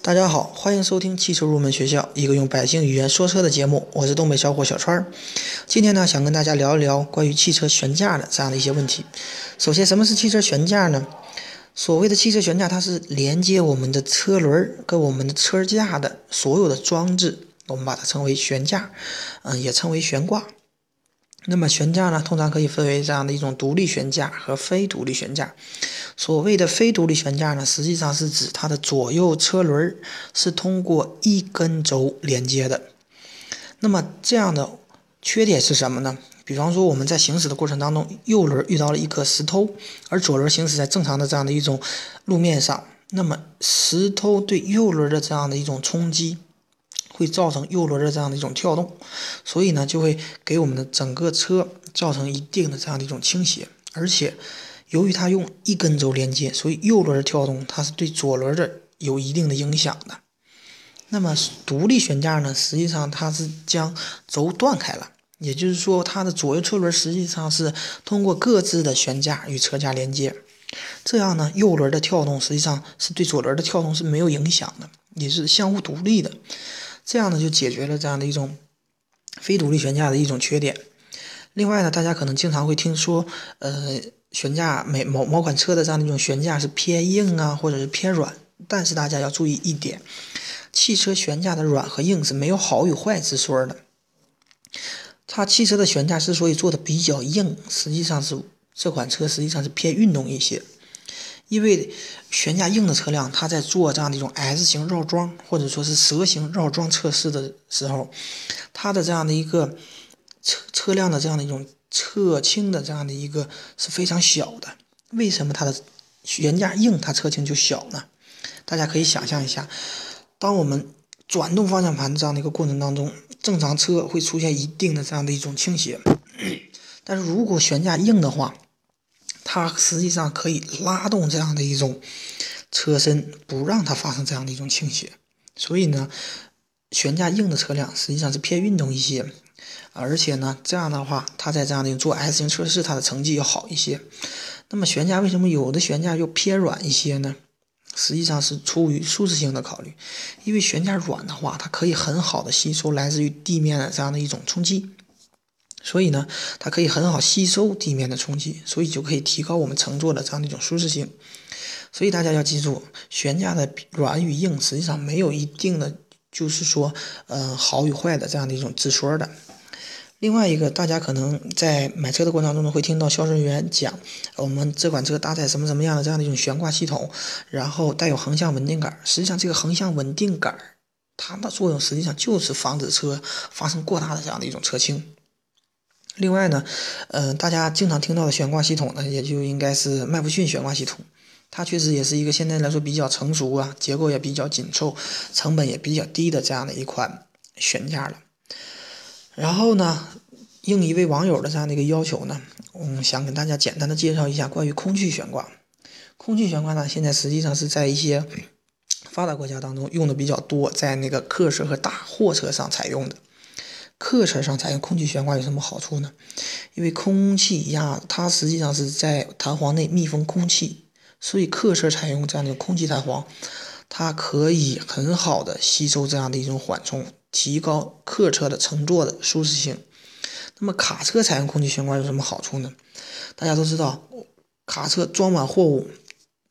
大家好，欢迎收听汽车入门学校，一个用百姓语言说车的节目。我是东北小伙小川儿。今天呢，想跟大家聊一聊关于汽车悬架的这样的一些问题。首先，什么是汽车悬架呢？所谓的汽车悬架，它是连接我们的车轮跟我们的车架的所有的装置，我们把它称为悬架，嗯，也称为悬挂。那么悬架呢，通常可以分为这样的一种独立悬架和非独立悬架。所谓的非独立悬架呢，实际上是指它的左右车轮是通过一根轴连接的。那么这样的缺点是什么呢？比方说我们在行驶的过程当中，右轮遇到了一颗石头，而左轮行驶在正常的这样的一种路面上，那么石头对右轮的这样的一种冲击。会造成右轮的这样的一种跳动，所以呢，就会给我们的整个车造成一定的这样的一种倾斜。而且，由于它用一根轴连接，所以右轮的跳动它是对左轮的有一定的影响的。那么，独立悬架呢，实际上它是将轴断开了，也就是说，它的左右车轮实际上是通过各自的悬架与车架连接，这样呢，右轮的跳动实际上是对左轮的跳动是没有影响的，也是相互独立的。这样呢，就解决了这样的一种非独立悬架的一种缺点。另外呢，大家可能经常会听说，呃，悬架每某某款车的这样的一种悬架是偏硬啊，或者是偏软。但是大家要注意一点，汽车悬架的软和硬是没有好与坏之说的。它汽车的悬架之所以做的比较硬，实际上是这款车实际上是偏运动一些。因为悬架硬的车辆，它在做这样的一种 S 型绕桩或者说是蛇形绕桩测试的时候，它的这样的一个车车辆的这样的一种侧倾的这样的一个是非常小的。为什么它的悬架硬，它侧倾就小呢？大家可以想象一下，当我们转动方向盘这样的一个过程当中，正常车会出现一定的这样的一种倾斜，但是如果悬架硬的话，它实际上可以拉动这样的一种车身，不让它发生这样的一种倾斜。所以呢，悬架硬的车辆实际上是偏运动一些，而且呢，这样的话，它在这样的做 S 型测试，它的成绩要好一些。那么悬架为什么有的悬架又偏软一些呢？实际上是出于舒适性的考虑，因为悬架软的话，它可以很好的吸收来自于地面的这样的一种冲击。所以呢，它可以很好吸收地面的冲击，所以就可以提高我们乘坐的这样的一种舒适性。所以大家要记住，悬架的软与硬实际上没有一定的，就是说，呃，好与坏的这样的一种之说的。另外一个，大家可能在买车的过程当中会听到销售人员讲，我们这款车搭载什么什么样的这样的一种悬挂系统，然后带有横向稳定杆。实际上，这个横向稳定杆它的作用实际上就是防止车发生过大的这样的一种车倾。另外呢，嗯，大家经常听到的悬挂系统呢，也就应该是麦弗逊悬挂系统，它确实也是一个现在来说比较成熟啊，结构也比较紧凑，成本也比较低的这样的一款悬架了。然后呢，应一位网友的这样的一个要求呢，嗯，想跟大家简单的介绍一下关于空气悬挂。空气悬挂呢，现在实际上是在一些发达国家当中用的比较多，在那个客车和大货车上采用的。客车上采用空气悬挂有什么好处呢？因为空气压它实际上是在弹簧内密封空气，所以客车采用这样的空气弹簧，它可以很好的吸收这样的一种缓冲，提高客车的乘坐的舒适性。那么卡车采用空气悬挂有什么好处呢？大家都知道，卡车装满货物，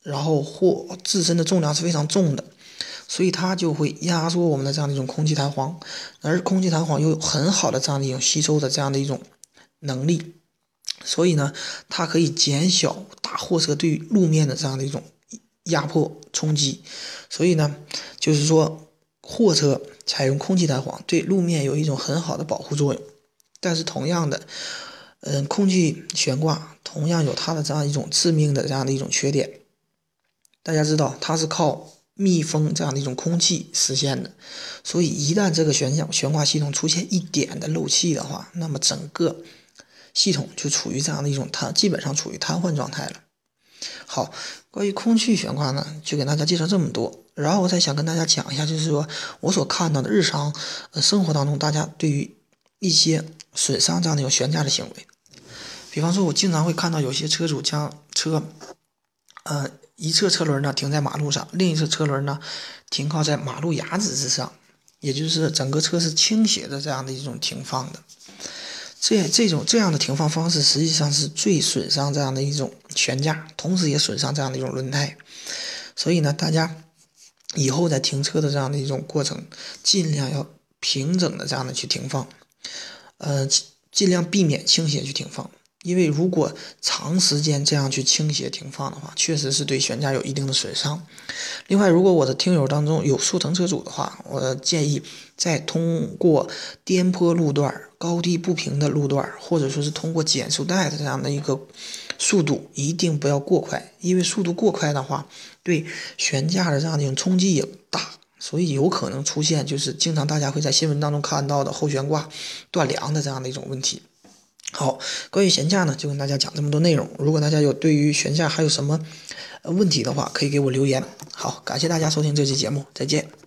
然后货自身的重量是非常重的。所以它就会压缩我们的这样的一种空气弹簧，而空气弹簧又有很好的这样的一种吸收的这样的一种能力，所以呢，它可以减小大货车对路面的这样的一种压迫冲击。所以呢，就是说货车采用空气弹簧对路面有一种很好的保护作用。但是同样的，嗯，空气悬挂同样有它的这样一种致命的这样的一种缺点。大家知道它是靠。密封这样的一种空气实现的，所以一旦这个悬架悬挂系统出现一点的漏气的话，那么整个系统就处于这样的一种瘫，基本上处于瘫痪状态了。好，关于空气悬挂呢，就给大家介绍这么多。然后我再想跟大家讲一下，就是说我所看到的日常呃生活当中，大家对于一些损伤这样的一种悬架的行为，比方说，我经常会看到有些车主将车，呃。一侧车轮呢停在马路上，另一侧车轮呢停靠在马路牙子之上，也就是整个车是倾斜的这样的一种停放的。这这种这样的停放方式，实际上是最损伤这样的一种悬架，同时也损伤这样的一种轮胎。所以呢，大家以后在停车的这样的一种过程，尽量要平整的这样的去停放，呃，尽量避免倾斜去停放。因为如果长时间这样去倾斜停放的话，确实是对悬架有一定的损伤。另外，如果我的听友当中有速腾车主的话，我建议在通过颠簸路段、高低不平的路段，或者说是通过减速带的这样的一个速度，一定不要过快。因为速度过快的话，对悬架的这样的一种冲击也大，所以有可能出现就是经常大家会在新闻当中看到的后悬挂断梁的这样的一种问题。好，关于悬架呢，就跟大家讲这么多内容。如果大家有对于悬架还有什么问题的话，可以给我留言。好，感谢大家收听这期节目，再见。